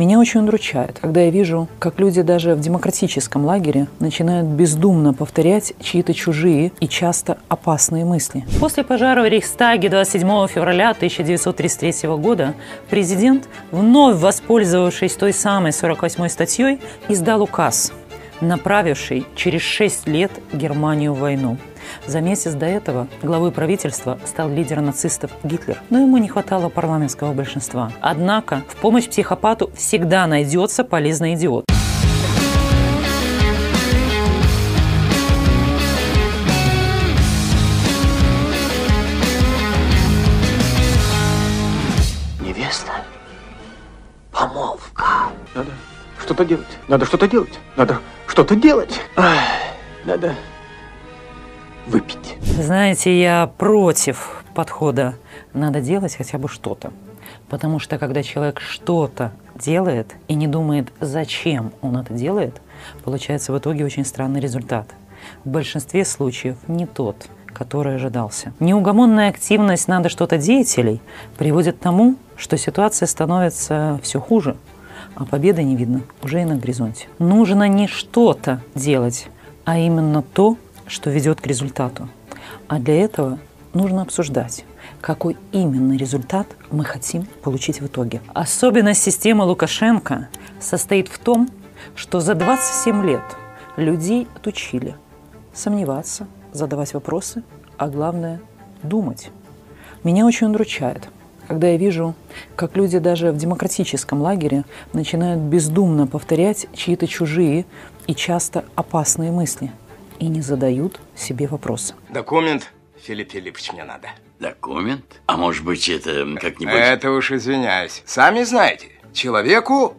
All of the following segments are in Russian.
Меня очень удручает, когда я вижу, как люди даже в демократическом лагере начинают бездумно повторять чьи-то чужие и часто опасные мысли. После пожара в Рейхстаге 27 февраля 1933 года президент, вновь воспользовавшись той самой 48 статьей, издал указ, направивший через 6 лет Германию в войну. За месяц до этого главой правительства стал лидер нацистов Гитлер, но ему не хватало парламентского большинства. Однако в помощь психопату всегда найдется полезный идиот. Невеста? Помолвка. Надо что-то делать. Надо что-то делать. Надо что-то делать. Ах, надо выпить. Знаете, я против подхода «надо делать хотя бы что-то». Потому что когда человек что-то делает и не думает, зачем он это делает, получается в итоге очень странный результат. В большинстве случаев не тот, который ожидался. Неугомонная активность «надо что-то деятелей» приводит к тому, что ситуация становится все хуже, а победы не видно уже и на горизонте. Нужно не что-то делать, а именно то, что ведет к результату. А для этого нужно обсуждать, какой именно результат мы хотим получить в итоге. Особенность системы Лукашенко состоит в том, что за 27 лет людей отучили сомневаться, задавать вопросы, а главное – думать. Меня очень удручает, когда я вижу, как люди даже в демократическом лагере начинают бездумно повторять чьи-то чужие и часто опасные мысли – и не задают себе вопросы. Документ, Филипп Филиппович, мне надо. Документ? А может быть, это как-нибудь... Это уж извиняюсь. Сами знаете, человеку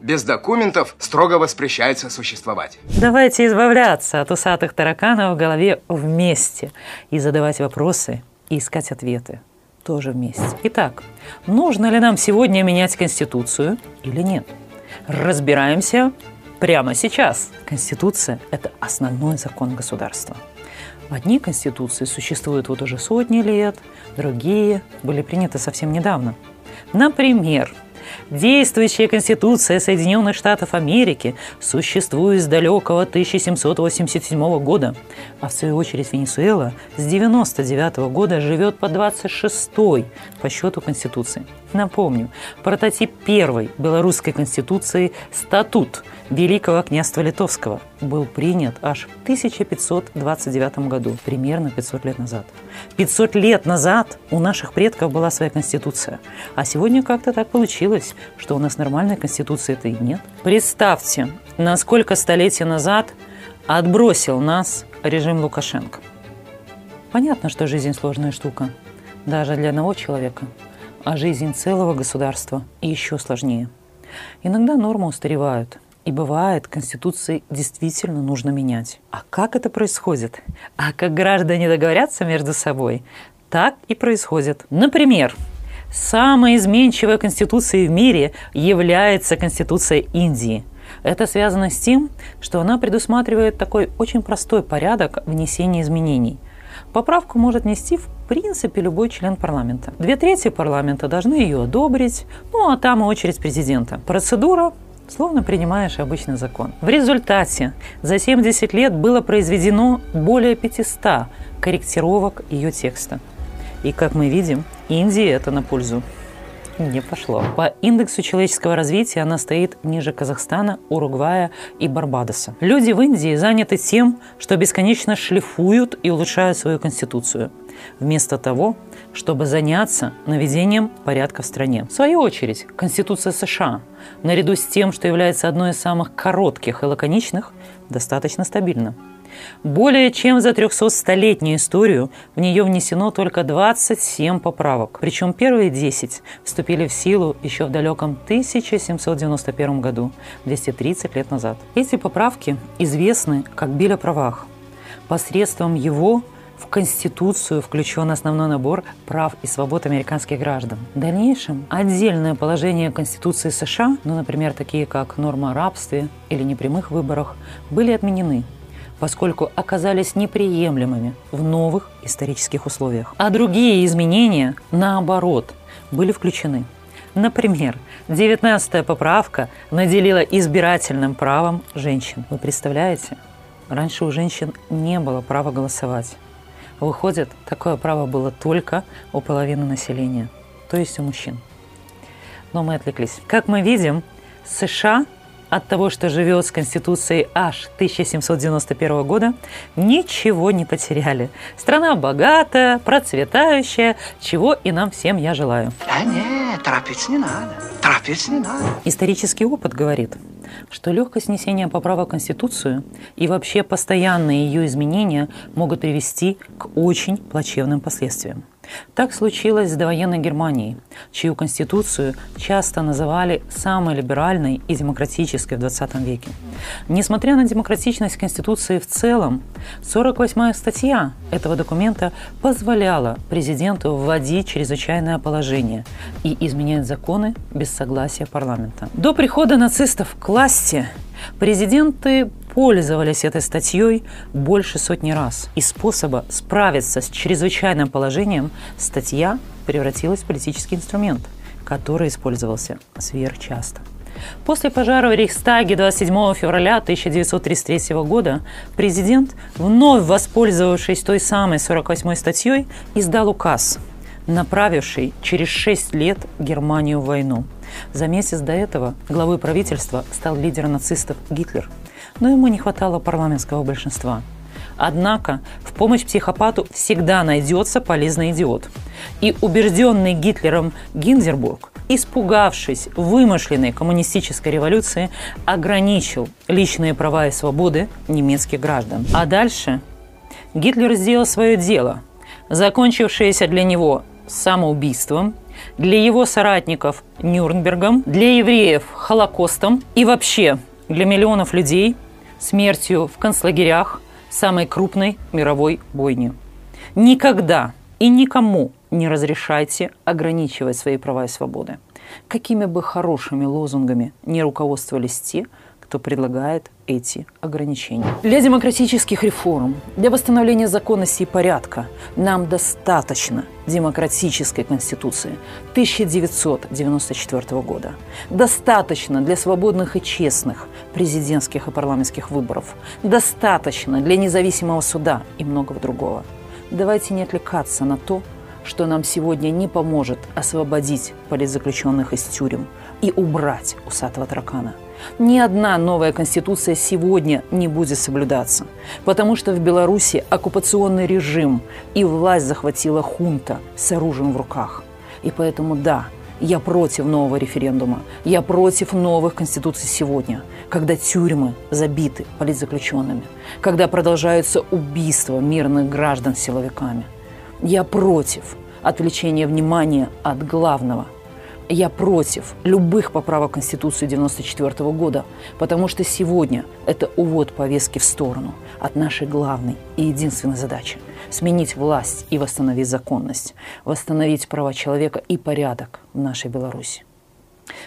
без документов строго воспрещается существовать. Давайте избавляться от усатых тараканов в голове вместе и задавать вопросы и искать ответы тоже вместе. Итак, нужно ли нам сегодня менять Конституцию или нет? Разбираемся прямо сейчас. Конституция – это основной закон государства. Одни конституции существуют вот уже сотни лет, другие были приняты совсем недавно. Например, Действующая Конституция Соединенных Штатов Америки существует с далекого 1787 года, а в свою очередь Венесуэла с 99 года живет по 26-й по счету Конституции. Напомню, прототип первой белорусской Конституции «Статут» Великого княжества Литовского был принят аж в 1529 году, примерно 500 лет назад. 500 лет назад у наших предков была своя конституция, а сегодня как-то так получилось, что у нас нормальной конституции-то и нет. Представьте, насколько столетий назад отбросил нас режим Лукашенко. Понятно, что жизнь сложная штука, даже для одного человека, а жизнь целого государства еще сложнее. Иногда нормы устаревают – и бывает, Конституции действительно нужно менять. А как это происходит? А как граждане договорятся между собой, так и происходит. Например, самой изменчивой конституцией в мире является Конституция Индии. Это связано с тем, что она предусматривает такой очень простой порядок внесения изменений. Поправку может внести в принципе любой член парламента. Две трети парламента должны ее одобрить, ну а там и очередь президента. Процедура словно принимаешь обычный закон. В результате за 70 лет было произведено более 500 корректировок ее текста. И, как мы видим, Индии это на пользу не пошло. По индексу человеческого развития она стоит ниже Казахстана, Уругвая и Барбадоса. Люди в Индии заняты тем, что бесконечно шлифуют и улучшают свою конституцию, вместо того, чтобы заняться наведением порядка в стране. В свою очередь, Конституция США, наряду с тем, что является одной из самых коротких и лаконичных, достаточно стабильна. Более чем за 300-столетнюю историю в нее внесено только 27 поправок. Причем первые 10 вступили в силу еще в далеком 1791 году, 230 лет назад. Эти поправки известны как Биль правах. Посредством его в Конституцию включен основной набор прав и свобод американских граждан. В дальнейшем отдельное положение Конституции США, ну, например, такие как норма о рабстве или непрямых выборах, были отменены поскольку оказались неприемлемыми в новых исторических условиях. А другие изменения, наоборот, были включены. Например, 19-я поправка наделила избирательным правом женщин. Вы представляете? Раньше у женщин не было права голосовать. Выходит, такое право было только у половины населения, то есть у мужчин. Но мы отвлеклись. Как мы видим, США от того, что живет с Конституцией аж 1791 года, ничего не потеряли. Страна богатая, процветающая, чего и нам всем я желаю. Да нет, торопиться не надо. Торопиться не надо. Исторический опыт говорит, что легкость снесения поправок в Конституцию и вообще постоянные ее изменения могут привести к очень плачевным последствиям. Так случилось с довоенной Германией, чью конституцию часто называли самой либеральной и демократической в 20 веке. Несмотря на демократичность Конституции в целом, 48-я статья этого документа позволяла президенту вводить чрезвычайное положение и изменять законы без согласия парламента. До прихода нацистов к власти президенты пользовались этой статьей больше сотни раз. И способа справиться с чрезвычайным положением статья превратилась в политический инструмент, который использовался сверхчасто. После пожара в Рейхстаге 27 февраля 1933 года президент, вновь воспользовавшись той самой 48 статьей, издал указ, направивший через 6 лет Германию в войну. За месяц до этого главой правительства стал лидер нацистов Гитлер – но ему не хватало парламентского большинства. Однако в помощь психопату всегда найдется полезный идиот. И убежденный Гитлером Гиндербург, испугавшись вымышленной коммунистической революции, ограничил личные права и свободы немецких граждан. А дальше Гитлер сделал свое дело, закончившееся для него самоубийством, для его соратников Нюрнбергом, для евреев Холокостом и вообще для миллионов людей смертью в концлагерях самой крупной мировой бойни. Никогда и никому не разрешайте ограничивать свои права и свободы. Какими бы хорошими лозунгами не руководствовались те, кто предлагает эти ограничения. Для демократических реформ, для восстановления законности и порядка нам достаточно демократической конституции 1994 года. Достаточно для свободных и честных президентских и парламентских выборов. Достаточно для независимого суда и многого другого. Давайте не отвлекаться на то, что нам сегодня не поможет освободить политзаключенных из тюрем и убрать усатого таракана – ни одна новая конституция сегодня не будет соблюдаться, потому что в Беларуси оккупационный режим и власть захватила хунта с оружием в руках. И поэтому да, я против нового референдума. Я против новых конституций сегодня, когда тюрьмы забиты политзаключенными, когда продолжаются убийства мирных граждан силовиками. Я против отвлечения внимания от главного – я против любых поправок Конституции 1994 года, потому что сегодня это увод повестки в сторону от нашей главной и единственной задачи – сменить власть и восстановить законность, восстановить права человека и порядок в нашей Беларуси.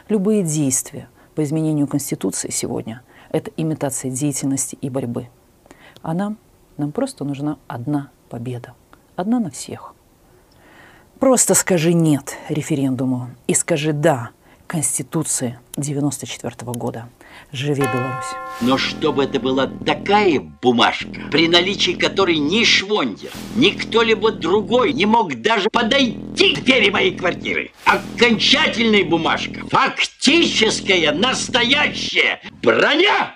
Любые действия по изменению Конституции сегодня – это имитация деятельности и борьбы. А нам, нам просто нужна одна победа. Одна на всех – Просто скажи «нет» референдуму и скажи «да» Конституции 94 -го года. Живи Беларусь! Но чтобы это была такая бумажка, при наличии которой ни Швондер, ни кто-либо другой не мог даже подойти к двери моей квартиры. Окончательная бумажка, фактическая, настоящая броня!